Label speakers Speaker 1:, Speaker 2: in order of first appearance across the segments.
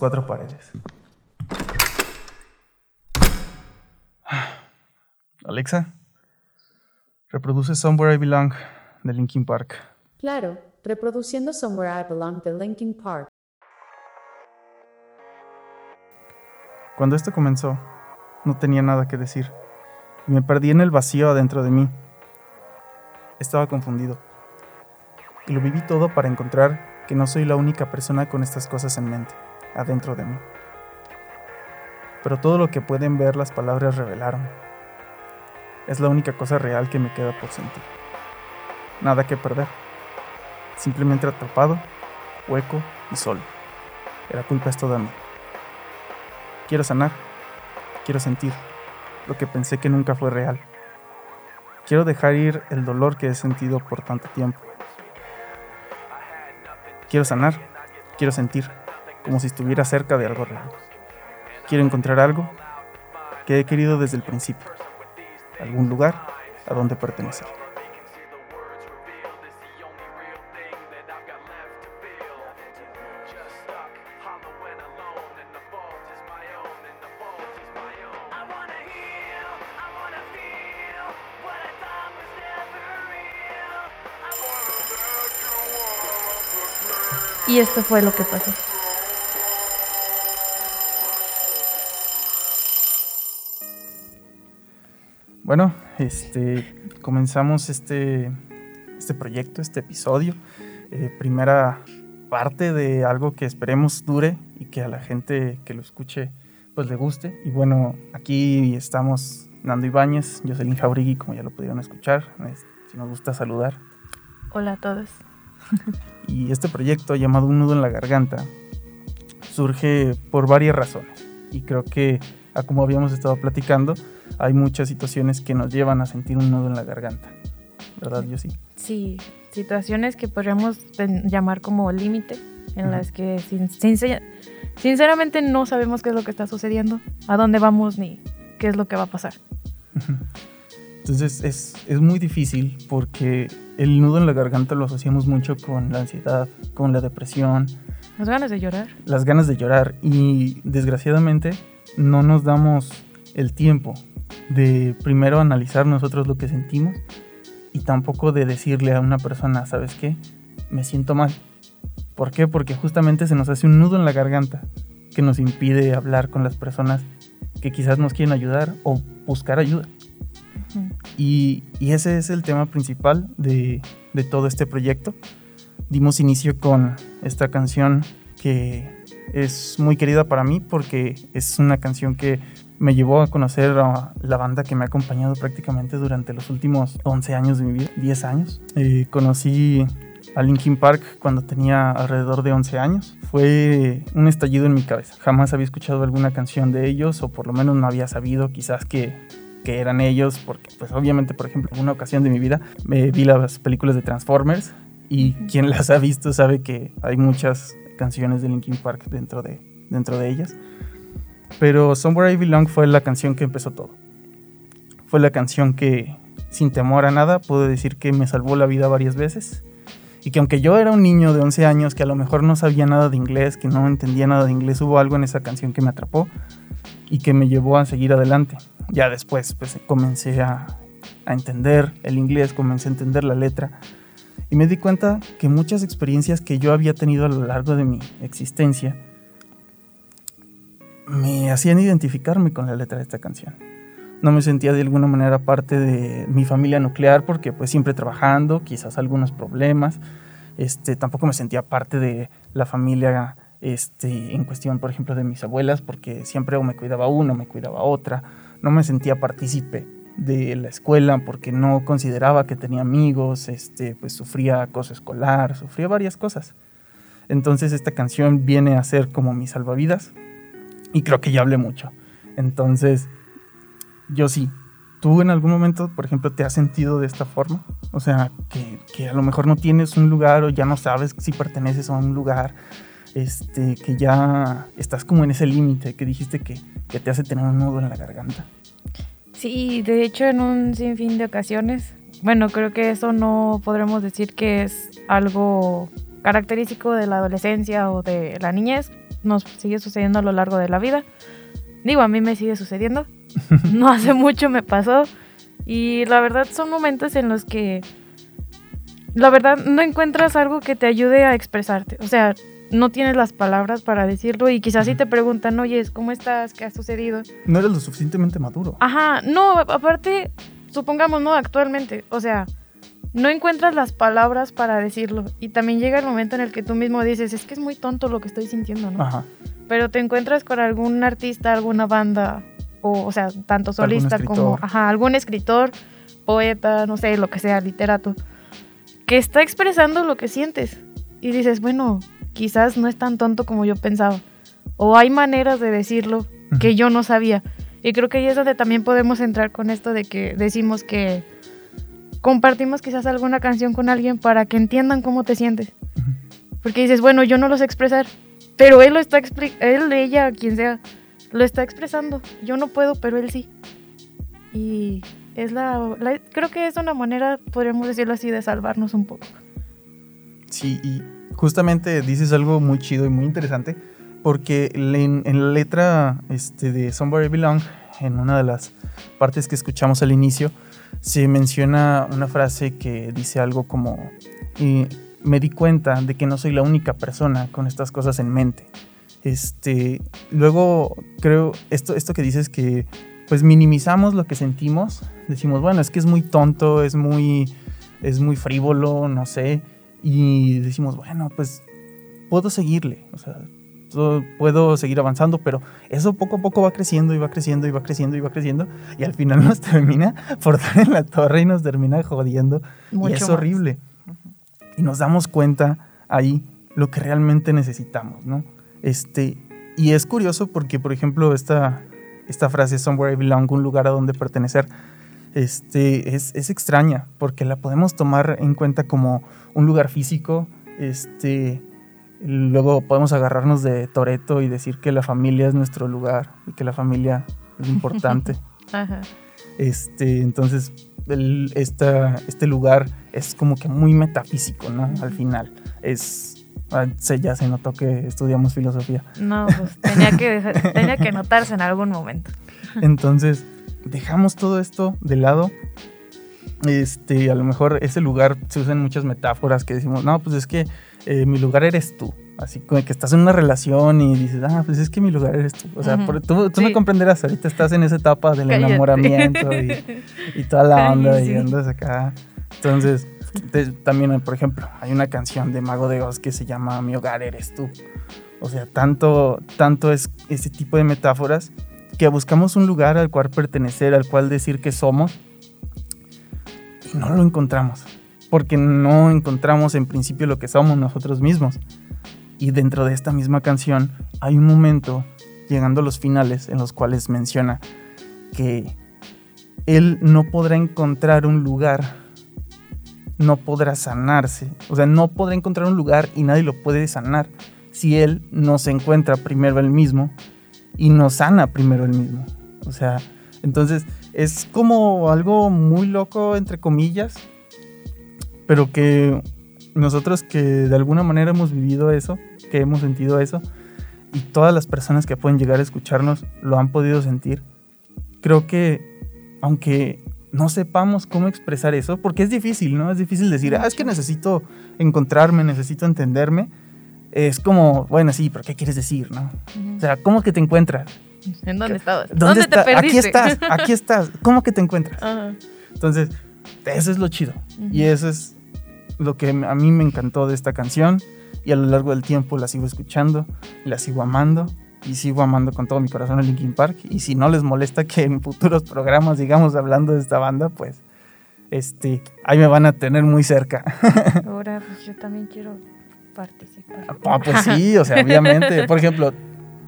Speaker 1: Cuatro paredes. Alexa, reproduce Somewhere I Belong de Linkin Park.
Speaker 2: Claro, reproduciendo Somewhere I Belong de Linkin Park.
Speaker 1: Cuando esto comenzó, no tenía nada que decir. Y me perdí en el vacío adentro de mí. Estaba confundido. Y lo viví todo para encontrar que no soy la única persona con estas cosas en mente, adentro de mí. Pero todo lo que pueden ver las palabras revelaron. Es la única cosa real que me queda por sentir. Nada que perder. Simplemente atrapado, hueco y solo. La culpa es toda mía. Quiero sanar. Quiero sentir lo que pensé que nunca fue real. Quiero dejar ir el dolor que he sentido por tanto tiempo. Quiero sanar. Quiero sentir como si estuviera cerca de algo real. Quiero encontrar algo que he querido desde el principio. Algún lugar a donde pertenecer.
Speaker 3: Y esto fue lo que pasó.
Speaker 1: Bueno, este, comenzamos este, este proyecto, este episodio. Eh, primera parte de algo que esperemos dure y que a la gente que lo escuche pues le guste. Y bueno, aquí estamos Nando Ibáñez, Jocelyn Jauregui, como ya lo pudieron escuchar. Si nos gusta saludar.
Speaker 3: Hola a todos.
Speaker 1: y este proyecto llamado Un nudo en la garganta surge por varias razones. Y creo que, a como habíamos estado platicando, hay muchas situaciones que nos llevan a sentir un nudo en la garganta. ¿Verdad, yo sí?
Speaker 3: Sí, situaciones que podríamos llamar como límite, en las que sinceramente no sabemos qué es lo que está sucediendo, a dónde vamos ni qué es lo que va a pasar.
Speaker 1: Entonces es, es, muy difícil porque el nudo en la garganta lo asociamos mucho con la ansiedad, con la depresión.
Speaker 3: Las ganas de llorar.
Speaker 1: Las ganas de llorar y desgraciadamente no nos damos el tiempo de primero analizar nosotros lo que sentimos y tampoco de decirle a una persona, ¿sabes qué? Me siento mal. ¿Por qué? Porque justamente se nos hace un nudo en la garganta que nos impide hablar con las personas que quizás nos quieren ayudar o buscar ayuda. y, y, ese es el tema principal de, de todo este proyecto. Dimos inicio con esta canción que es muy querida para mí porque es una canción que me llevó a conocer a la banda que me ha acompañado prácticamente durante los últimos 11 años de mi vida, 10 años. Eh, conocí a Linkin Park cuando tenía alrededor de 11 años. Fue un estallido en mi cabeza. Jamás había escuchado alguna canción de ellos o por lo menos no había sabido quizás que, que eran ellos porque pues obviamente por ejemplo en una ocasión de mi vida me vi las películas de Transformers y quien las ha visto sabe que hay muchas canciones de Linkin Park dentro de, dentro de ellas. Pero Somewhere I Belong fue la canción que empezó todo. Fue la canción que, sin temor a nada, puedo decir que me salvó la vida varias veces. Y que aunque yo era un niño de 11 años que a lo mejor no sabía nada de inglés, que no entendía nada de inglés, hubo algo en esa canción que me atrapó y que me llevó a seguir adelante. Ya después pues, comencé a, a entender el inglés, comencé a entender la letra y me di cuenta que muchas experiencias que yo había tenido a lo largo de mi existencia me hacían identificarme con la letra de esta canción. No me sentía de alguna manera parte de mi familia nuclear porque pues siempre trabajando, quizás algunos problemas. Este, tampoco me sentía parte de la familia este, en cuestión, por ejemplo, de mis abuelas porque siempre o me cuidaba uno o me cuidaba otra. No me sentía partícipe de la escuela porque no consideraba que tenía amigos, este, pues sufría acoso escolar, sufría varias cosas. Entonces esta canción viene a ser como mi salvavidas y creo que ya hablé mucho. Entonces, yo sí. ¿Tú en algún momento, por ejemplo, te has sentido de esta forma? O sea, que, que a lo mejor no tienes un lugar o ya no sabes si perteneces a un lugar, este, que ya estás como en ese límite que dijiste que, que te hace tener un nudo en la garganta.
Speaker 3: Sí, de hecho en un sinfín de ocasiones. Bueno, creo que eso no podremos decir que es algo característico de la adolescencia o de la niñez. Nos sigue sucediendo a lo largo de la vida. Digo, a mí me sigue sucediendo. No hace mucho me pasó. Y la verdad son momentos en los que, la verdad, no encuentras algo que te ayude a expresarte. O sea, no tienes las palabras para decirlo y quizás si te preguntan, oye, ¿cómo estás? ¿Qué ha sucedido?
Speaker 1: No eres lo suficientemente maduro.
Speaker 3: Ajá, no, aparte, supongamos, no, actualmente, o sea, no encuentras las palabras para decirlo y también llega el momento en el que tú mismo dices, es que es muy tonto lo que estoy sintiendo, ¿no?
Speaker 1: Ajá.
Speaker 3: Pero te encuentras con algún artista, alguna banda, o, o sea, tanto solista como, ajá, algún escritor, poeta, no sé, lo que sea, literato, que está expresando lo que sientes y dices, bueno, quizás no es tan tonto como yo pensaba. O hay maneras de decirlo que yo no sabía. Y creo que ahí es donde también podemos entrar con esto de que decimos que compartimos quizás alguna canción con alguien para que entiendan cómo te sientes.
Speaker 1: Ujú.
Speaker 3: Porque dices, bueno, yo no lo sé expresar, pero él lo está él, ella, quien sea, lo está expresando. Yo no puedo, pero él sí. Y es la, la- creo que es una manera, podríamos decirlo así, de salvarnos un poco.
Speaker 1: Sí, y justamente dices algo muy chido y muy interesante, porque en la letra este, de Somewhere I Belong, en una de las partes que escuchamos al inicio, se menciona una frase que dice algo como, me di cuenta de que no soy la única persona con estas cosas en mente. Este, luego creo, esto, esto que dices que pues minimizamos lo que sentimos, decimos, bueno, es que es muy tonto, es muy, es muy frívolo, no sé, y decimos, bueno, pues puedo seguirle, o sea, todo- puedo seguir avanzando, pero eso poco a poco va creciendo y va creciendo y va creciendo y va creciendo y al final nos termina por dar en la torre y nos termina jodiendo
Speaker 3: Mucho
Speaker 1: y es
Speaker 3: más.
Speaker 1: horrible. Y nos damos cuenta ahí lo que realmente necesitamos, ¿no? Este, y es curioso porque, por ejemplo, esta, esta frase, Somewhere I Belong, un lugar a donde pertenecer, este, es, es extraña porque la podemos tomar en cuenta como un lugar físico, este, luego podemos agarrarnos de Toreto y decir que la familia es nuestro lugar y que la familia es importante.
Speaker 3: Ajá.
Speaker 1: Este, entonces, el- esta- este lugar es como que muy metafísico, ¿no? Al final. Es. ah, se- ya se notó que estudiamos filosofía.
Speaker 3: No, pues tenía que, tenía que notarse en algún momento.
Speaker 1: Entonces, dejamos todo esto de lado. Este, a lo mejor ese lugar se usan muchas metáforas que decimos, no, pues es que eh, mi lugar eres tú. Así como que estás en una relación y dices, ah, pues es que mi lugar eres tú. O sea, por- tú, tú me
Speaker 3: Sí.
Speaker 1: comprenderás, ahorita estás en esa etapa del
Speaker 3: Cállate.
Speaker 1: enamoramiento y, y toda la onda
Speaker 3: Ay, sí.
Speaker 1: y andas acá. Entonces, te- también, por ejemplo, hay una canción de Mago de Oz que se llama Mi hogar eres tú. O sea, tanto, tanto es ese tipo de metáforas que buscamos un lugar al cual pertenecer, al cual decir que somos, no lo encontramos. Porque no encontramos en principio lo que somos nosotros mismos. Y dentro de esta misma canción hay un momento, llegando a los finales, en los cuales menciona que él no podrá encontrar un lugar, no podrá sanarse. O sea, no podrá encontrar un lugar y nadie lo puede sanar si él no se encuentra primero él mismo y no sana primero él mismo. O sea, entonces es como algo muy loco, entre comillas, pero que nosotros que de alguna manera hemos vivido eso, que hemos sentido eso, y todas las personas que pueden llegar a escucharnos lo han podido sentir, creo que aunque no sepamos cómo expresar eso, porque es difícil, ¿no? Es difícil decir, ah, es que necesito encontrarme, necesito entenderme. Es como, bueno, sí, pero ¿qué quieres decir, no? O sea, ¿cómo que te encuentras?
Speaker 3: ¿En dónde estabas?
Speaker 1: ¿Dónde,
Speaker 3: te
Speaker 1: está-
Speaker 3: perdiste?
Speaker 1: Aquí estás, aquí estás. ¿Cómo que te encuentras?
Speaker 3: Ajá.
Speaker 1: Entonces, eso es lo chido. Y eso es lo que a mí me encantó de esta canción. Y a lo largo del tiempo la sigo escuchando, la sigo amando. y sigo amando con todo mi corazón a Linkin Park. Y si no les molesta que en futuros programas sigamos hablando de esta banda, pues este, ahí me van a tener muy cerca.
Speaker 3: Ahora, pues yo también quiero participar.
Speaker 1: Ah, pues sí, o sea, obviamente. Por ejemplo,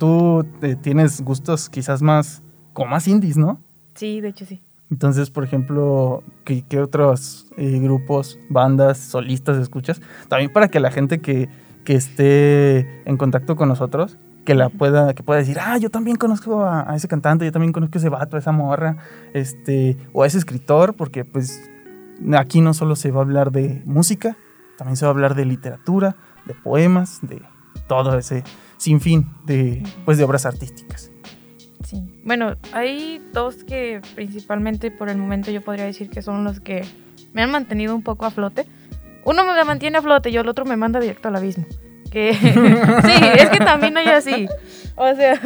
Speaker 1: tú eh, tienes gustos quizás más, como más indies, ¿no?
Speaker 3: Sí, de hecho sí.
Speaker 1: Entonces, por ejemplo, ¿qué, qué otros eh, grupos, bandas, solistas escuchas? También para que la gente que, que esté en contacto con nosotros, que la pueda, que pueda decir, ah, yo también conozco a, a ese cantante, yo también conozco a ese vato, a esa morra, este, o a ese escritor, porque pues aquí no solo se va a hablar de música, también se va a hablar de literatura, de poemas, de todo ese sinfín de, pues, de obras artísticas.
Speaker 3: Sí. Bueno, hay dos que principalmente por el momento yo podría decir que son los que me han mantenido un poco a flote. Uno me mantiene a flote y el otro me manda directo al abismo. Que sí, es que también hay así. O sea,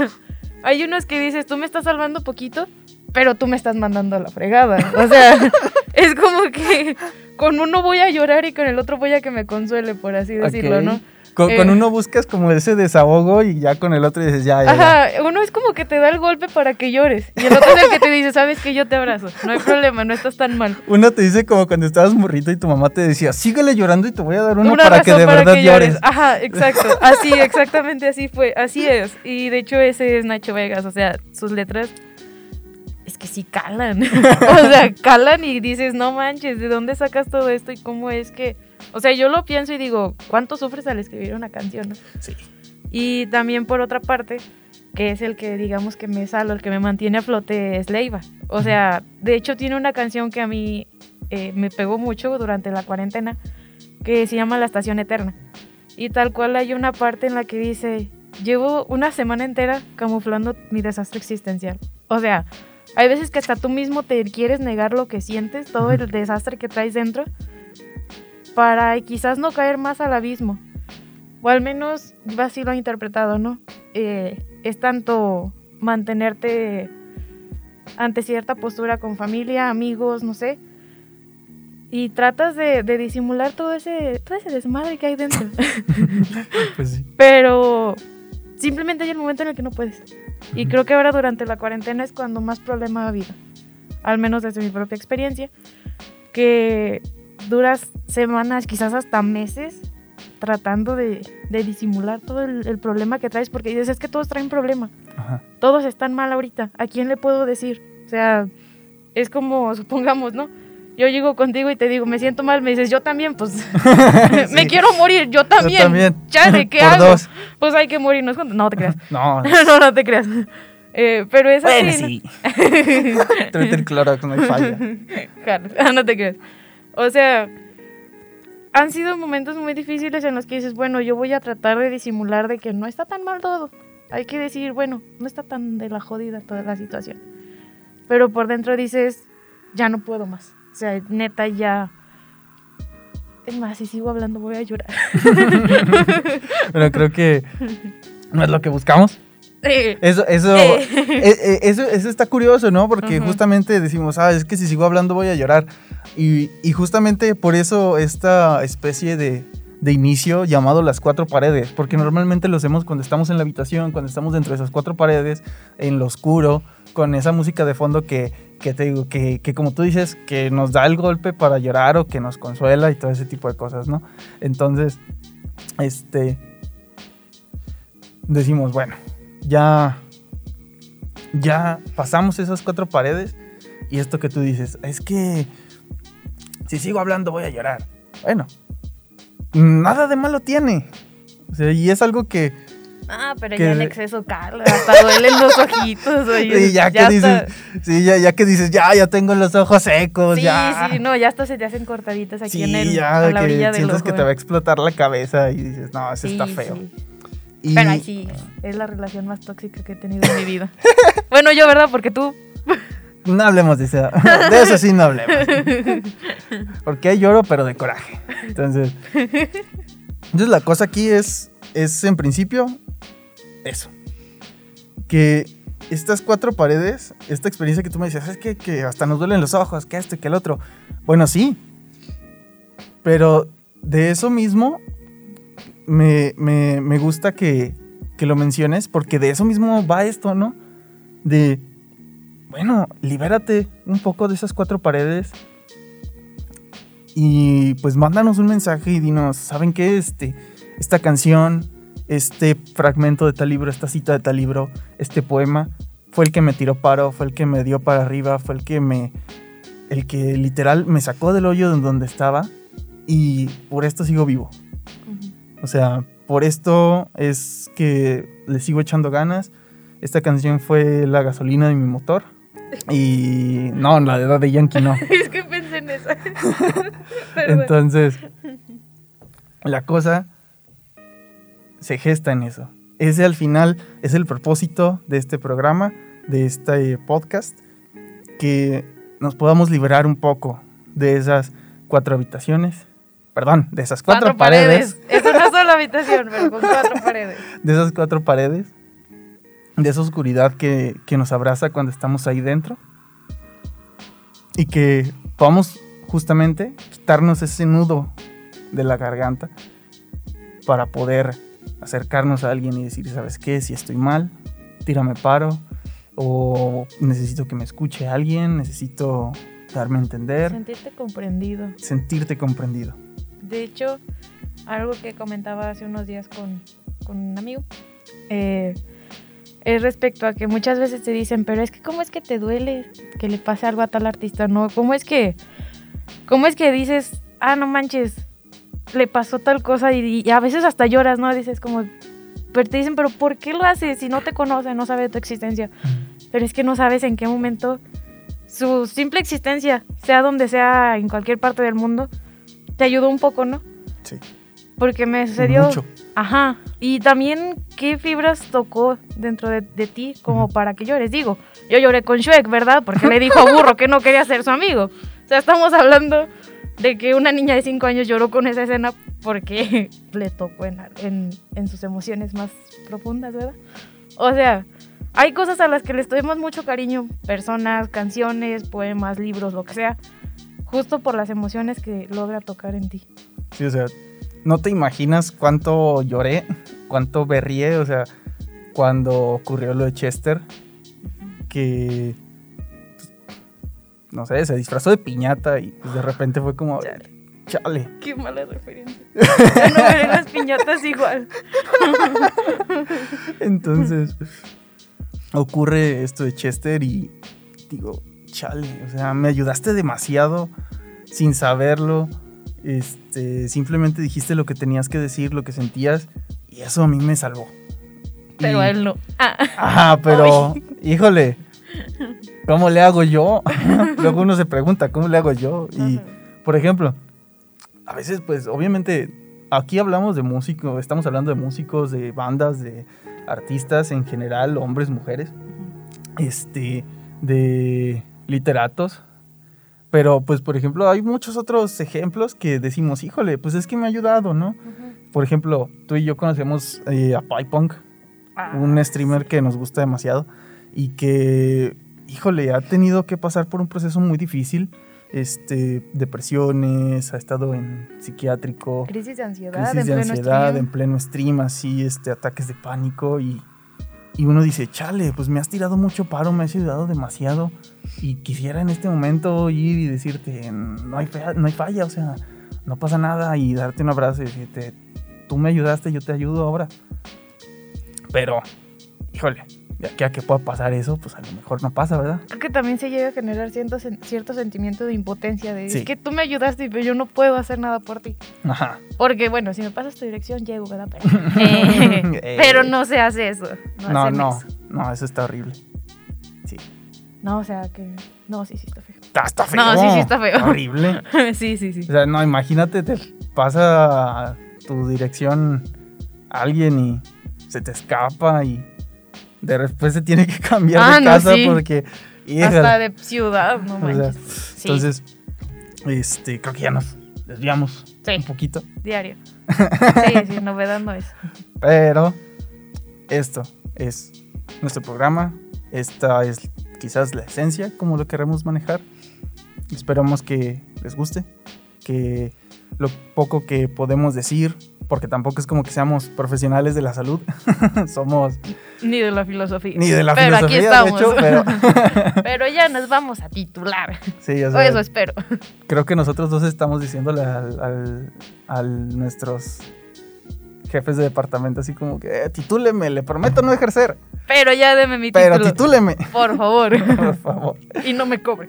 Speaker 3: hay unos que dices, tú me estás salvando poquito, pero tú me estás mandando a la fregada. O sea, es como que con uno voy a llorar y con el otro voy a que me consuele, por así decirlo,
Speaker 1: Ok.
Speaker 3: ¿no?
Speaker 1: Con,
Speaker 3: Eh.
Speaker 1: con uno buscas como ese desahogo y ya con el otro dices, ya, ya, ya.
Speaker 3: Ajá, uno es como que te da el golpe para que llores. Y el otro es el que te dice, sabes que yo te abrazo. No hay problema, no estás tan mal.
Speaker 1: Uno te dice como cuando estabas morrito y tu mamá te decía, síguele llorando y te voy a dar uno
Speaker 3: Una
Speaker 1: para que de
Speaker 3: para
Speaker 1: verdad
Speaker 3: que
Speaker 1: llores.
Speaker 3: Ajá, exacto. Así, exactamente así fue. Así es. Y de hecho ese es Nacho Vegas. O sea, sus letras es que sí calan. o sea, calan y dices, no manches, ¿de dónde sacas todo esto y cómo es que... O sea, yo lo pienso y digo, ¿cuánto sufres al escribir una canción? no?
Speaker 1: Sí.
Speaker 3: Y también por otra parte, que es el que digamos que me salo, el que me mantiene a flote, es Leiva. O sea, de hecho tiene una canción que a mí eh, me pegó mucho durante la cuarentena, que se llama La Estación Eterna. Y tal cual hay una parte en la que dice, llevo una semana entera camuflando mi desastre existencial. O sea, hay veces que hasta tú mismo te quieres negar lo que sientes, todo el desastre que traes dentro, para quizás no caer más al abismo. O al menos yo así lo he interpretado, ¿no? Eh, es tanto mantenerte ante cierta postura con familia, amigos, no sé. Y tratas de, de disimular todo ese, todo ese desmadre que hay dentro.
Speaker 1: Pues sí.
Speaker 3: Pero simplemente hay el momento en el que no puedes. Y creo que ahora durante la cuarentena es cuando más problema ha habido. Al menos desde mi propia experiencia. Que duras semanas, quizás hasta meses, tratando de, de disimular todo el, el problema que traes. Porque dices, es que todos traen problema.
Speaker 1: Ajá.
Speaker 3: Todos están mal ahorita. ¿A quién le puedo decir? O sea, es como, supongamos, ¿no? Yo llego contigo y te digo, me siento mal, me dices, yo también, pues me quiero morir, yo también.
Speaker 1: también.
Speaker 3: Chale, ¿qué
Speaker 1: Por
Speaker 3: hago?
Speaker 1: dos.
Speaker 3: Pues hay que morirnos juntos. No te creas.
Speaker 1: No,
Speaker 3: no, no te creas. Eh, pero es
Speaker 1: bueno,
Speaker 3: así.
Speaker 1: sí. El Clorox, no hay falla.
Speaker 3: Claro, ah, no te creas. O sea, han sido momentos muy difíciles en los que dices, bueno, yo voy a tratar de disimular de que no está tan mal todo. Hay que decir, bueno, no está tan de la jodida toda la situación. Pero por dentro dices, ya no puedo más. O sea, neta, ya. Es más, si sigo hablando voy a llorar.
Speaker 1: Pero creo que no es lo que buscamos.
Speaker 3: Eh,
Speaker 1: Eso, eso,
Speaker 3: Eh.
Speaker 1: eh, eh, eso, eso está curioso, ¿no? Porque
Speaker 3: Ujú.
Speaker 1: justamente decimos, ah, es que si sigo hablando voy a llorar. Y, y justamente por eso esta especie de, de inicio llamado las cuatro paredes, porque normalmente lo hacemos cuando estamos en la habitación, cuando estamos dentro de esas cuatro paredes, en lo oscuro, con esa música de fondo que, que te digo, que, que como tú dices, que nos da el golpe para llorar o que nos consuela y todo ese tipo de cosas, ¿no? Entonces, este, decimos, bueno, ya, ya pasamos esas cuatro paredes y esto que tú dices, es que si sigo hablando voy a llorar. Bueno, nada de malo tiene. O sea, y es algo que,
Speaker 3: Ah, pero
Speaker 1: Que-
Speaker 3: ya en exceso cala, hasta duelen los ojitos. oye,
Speaker 1: y ya, que
Speaker 3: hasta-
Speaker 1: dices, sí, ya, ya que dices, ya, ya tengo los ojos secos,
Speaker 3: Sí,
Speaker 1: ya.
Speaker 3: sí, no, ya hasta se te hacen cortaditas aquí
Speaker 1: Sí,
Speaker 3: en el,
Speaker 1: ya,
Speaker 3: a la orilla del
Speaker 1: sientes
Speaker 3: ojo.
Speaker 1: que te va a explotar la cabeza y dices, no, eso
Speaker 3: Sí,
Speaker 1: está feo.
Speaker 3: sí.
Speaker 1: Y-
Speaker 3: Pero ahí sí, es la relación más tóxica que he tenido en mi vida. bueno, yo, ¿verdad? Porque tú.
Speaker 1: No hablemos de eso. De eso sí no hablemos. Porque lloro, pero de coraje. Entonces. Entonces la cosa aquí es. Es en principio. Eso. Que estas cuatro paredes, esta experiencia que tú me decías, es que, que hasta nos duelen los ojos, que esto y que el otro. Bueno, sí. Pero de eso mismo. Me, me- me gusta que, que lo menciones, porque de eso mismo va esto, ¿no? De, bueno, libérate un poco de esas cuatro paredes y pues mándanos un mensaje y dinos, ¿saben qué? Este, esta canción, este fragmento de tal libro, esta cita de tal libro, este poema, fue el que me tiró paro, fue el que me dio para arriba, fue el que me, el que literal me sacó del hoyo de donde estaba y por esto sigo vivo. O sea, por esto es que le sigo echando ganas. Esta canción fue la gasolina de mi motor. Y no, la de de Yankee no.
Speaker 3: es que pensé en eso.
Speaker 1: Entonces, la cosa se gesta en eso. Ese al final es el propósito de este programa, de este podcast, que nos podamos liberar un poco de esas cuatro habitaciones. Perdón, de esas cuatro, paredes.
Speaker 3: Es una sola habitación, pero con cuatro paredes.
Speaker 1: De esas cuatro paredes. De esa oscuridad que, que nos abraza cuando estamos ahí dentro. Y que podamos justamente quitarnos ese nudo de la garganta para poder acercarnos a alguien y decir, ¿sabes qué? Si estoy mal, tírame paro. O necesito que me escuche alguien, necesito darme a entender.
Speaker 3: Sentirte comprendido.
Speaker 1: Sentirte comprendido.
Speaker 3: De hecho, algo que comentaba hace unos días con, con un amigo, eh, es respecto a que muchas veces te dicen, pero es que ¿cómo es que te duele que le pase algo a tal artista? No, ¿cómo es que, cómo es que dices, ah, no manches, le pasó tal cosa y, y a veces hasta lloras, ¿no? Dices como, pero te dicen, pero ¿por qué lo haces si no te conoce, no sabe de tu existencia? Pero es que no sabes en qué momento su simple existencia, sea donde sea, en cualquier parte del mundo, te ayudó un poco, ¿no?
Speaker 1: Sí.
Speaker 3: Porque me sucedió.
Speaker 1: Mucho.
Speaker 3: Ajá. Y también, ¿qué fibras tocó dentro de, de ti como para que llores? Digo, yo lloré con Shrek, ¿verdad? Porque le dijo a Burro que no quería ser su amigo. O sea, estamos hablando de que una niña de 5 años lloró con esa escena porque le tocó en, en, en sus emociones más profundas, ¿verdad? O sea, hay cosas a las que les tomamos mucho cariño, personas, canciones, poemas, libros, lo que sea, justo por las emociones que logra tocar en ti.
Speaker 1: Sí, o sea, no te imaginas cuánto lloré, cuánto berrié, o sea, cuando ocurrió lo de Chester, que, no sé, se disfrazó de piñata y pues, de repente fue como,
Speaker 3: Chale.
Speaker 1: chale.
Speaker 3: Qué mala referencia. Ya no veré las piñatas igual.
Speaker 1: Entonces, ocurre esto de Chester y digo, chale, o sea, me ayudaste demasiado sin saberlo. Este, simplemente dijiste lo que tenías que decir, lo que sentías, y eso a mí me salvó.
Speaker 3: Pero
Speaker 1: Y-
Speaker 3: él no. Ah,
Speaker 1: Ajá, pero, híjole, ¿cómo le hago yo? Luego uno se pregunta, ¿cómo le hago yo? Y, por ejemplo, a veces, pues, obviamente, aquí hablamos de músicos, estamos hablando de músicos, de bandas, de artistas en general, hombres, mujeres, este, de literatos. Pero, pues, por ejemplo, hay muchos otros ejemplos que decimos, híjole, pues es que me ha ayudado, ¿no? Por ejemplo, tú y yo conocemos eh, a PyPunk,
Speaker 3: Ah,
Speaker 1: un streamer que nos gusta demasiado y que, híjole, ha tenido que pasar por un proceso muy difícil, este, depresiones, ha estado en psiquiátrico,
Speaker 3: Crisis de ansiedad.
Speaker 1: crisis
Speaker 3: en
Speaker 1: de
Speaker 3: pleno
Speaker 1: ansiedad
Speaker 3: stream.
Speaker 1: en pleno stream, así, este, ataques de pánico y, y uno dice, chale, pues me has tirado mucho paro, me has ayudado demasiado y quisiera en este momento ir y decirte, no hay, no hay falla, o sea, no pasa nada y darte un abrazo y decirte, tú me ayudaste, yo te ayudo ahora. Pero, híjole, de aquí a que pueda pasar eso, pues a lo mejor no pasa, ¿verdad?
Speaker 3: Creo que también se llega a generar cierto, cierto sentimiento de impotencia. De,
Speaker 1: Sí.
Speaker 3: Es que tú me ayudaste, pero yo no puedo hacer nada por ti.
Speaker 1: Ajá.
Speaker 3: Porque, bueno, si me pasas tu dirección, llego, ¿verdad? Pero, eh,
Speaker 1: Eh.
Speaker 3: pero no se hace eso. No,
Speaker 1: No, no,
Speaker 3: eso.
Speaker 1: no, eso está horrible. Sí.
Speaker 3: No, o sea que. No, sí, sí, está feo.
Speaker 1: Está, está feo.
Speaker 3: No, sí, sí está feo.
Speaker 1: Horrible.
Speaker 3: sí, sí, sí.
Speaker 1: O sea, no, imagínate, te pasa tu dirección a alguien y se te escapa y de después se tiene que cambiar
Speaker 3: Ah,
Speaker 1: de
Speaker 3: no,
Speaker 1: sí.
Speaker 3: sí.
Speaker 1: porque...
Speaker 3: Hasta de ciudad, no
Speaker 1: o sea,
Speaker 3: manches. Sí,
Speaker 1: Entonces, este, creo que ya nos desviamos
Speaker 3: Sí.
Speaker 1: un poquito.
Speaker 3: diario. Sí, sí, novedad no es.
Speaker 1: Pero esto es nuestro programa. Esta es quizás la esencia, como lo queremos manejar. Esperamos que les guste, que lo poco que podemos decir porque tampoco es como que seamos profesionales de la salud, somos
Speaker 3: Ni de la filosofía.
Speaker 1: ni de la
Speaker 3: pero
Speaker 1: filosofía,
Speaker 3: aquí estamos.
Speaker 1: hecho, pero
Speaker 3: Pero ya nos vamos a titular.
Speaker 1: sí, O
Speaker 3: eso espero.
Speaker 1: creo que nosotros dos estamos diciéndole al, al- al nuestros jefes de departamento así como que "Eh, titúleme, le prometo no ejercer,
Speaker 3: Pero ya deme mi
Speaker 1: pero
Speaker 3: título.
Speaker 1: titúleme,
Speaker 3: Por favor.
Speaker 1: por favor.
Speaker 3: y no me cobre.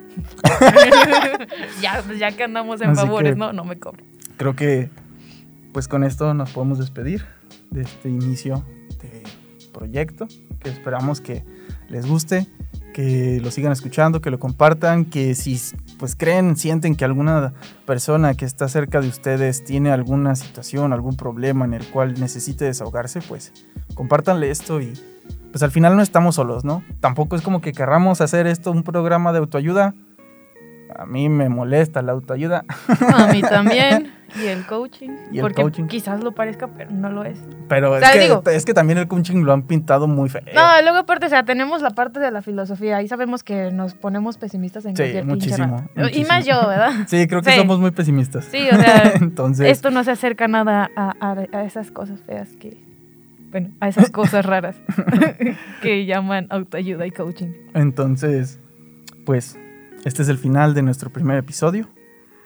Speaker 3: ya, ya que andamos en
Speaker 1: Así
Speaker 3: favores,
Speaker 1: que-
Speaker 3: no, no me cobre.
Speaker 1: Creo que pues con esto nos podemos despedir de este inicio de proyecto, que esperamos que les guste, que lo sigan escuchando, que lo compartan, que si pues creen, sienten que alguna persona que está cerca de ustedes tiene alguna situación, algún problema en el cual necesite desahogarse, pues compártanle esto y pues al final no estamos solos, ¿no? Tampoco es como que querramos hacer esto un programa de autoayuda. A mí me molesta la autoayuda.
Speaker 3: A mí también. Y el coaching.
Speaker 1: Y el
Speaker 3: porque
Speaker 1: coaching.
Speaker 3: quizás lo parezca, pero no lo es.
Speaker 1: Pero
Speaker 3: O
Speaker 1: es, que,
Speaker 3: digo-
Speaker 1: es que también el coaching lo han pintado muy feo.
Speaker 3: No, luego aparte, o sea, tenemos la parte de la filosofía. Ahí sabemos que nos ponemos pesimistas en
Speaker 1: Sí,
Speaker 3: cualquier
Speaker 1: muchísimo.
Speaker 3: Y más yo, ¿verdad?
Speaker 1: Sí, creo que
Speaker 3: Sí.
Speaker 1: somos muy pesimistas.
Speaker 3: Sí, o sea,
Speaker 1: Entonces,
Speaker 3: esto no se acerca nada a, a- a esas cosas feas que... Bueno, a esas cosas raras que llaman autoayuda y coaching.
Speaker 1: entonces, pues, este es el final de nuestro primer episodio.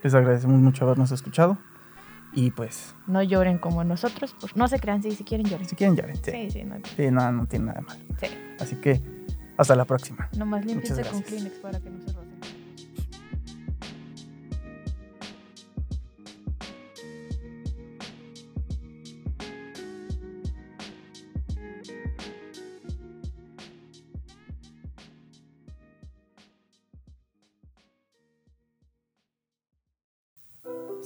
Speaker 1: Les agradecemos mucho habernos escuchado. Y pues,
Speaker 3: No lloren como nosotros. Pues no se crean, sí, si quieren lloren.
Speaker 1: si quieren, lloren. Sí,
Speaker 3: Sí, sí, no,
Speaker 1: Sí, no, no tiene nada de mal.
Speaker 3: sí.
Speaker 1: Así que, hasta la próxima.
Speaker 3: Nomás límpiense con. Kleenex para que no se rocen.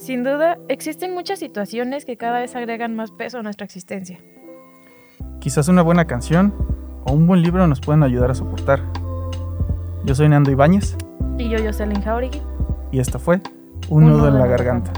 Speaker 3: Sin duda, existen muchas situaciones que cada vez agregan más peso a nuestra existencia.
Speaker 1: Quizás una buena canción o un buen libro nos pueden ayudar a soportar. Yo soy Nando Ibáñez
Speaker 3: Y yo, Jocelyn Jauregui,
Speaker 1: y esto fue Un, nudo, en la garganta.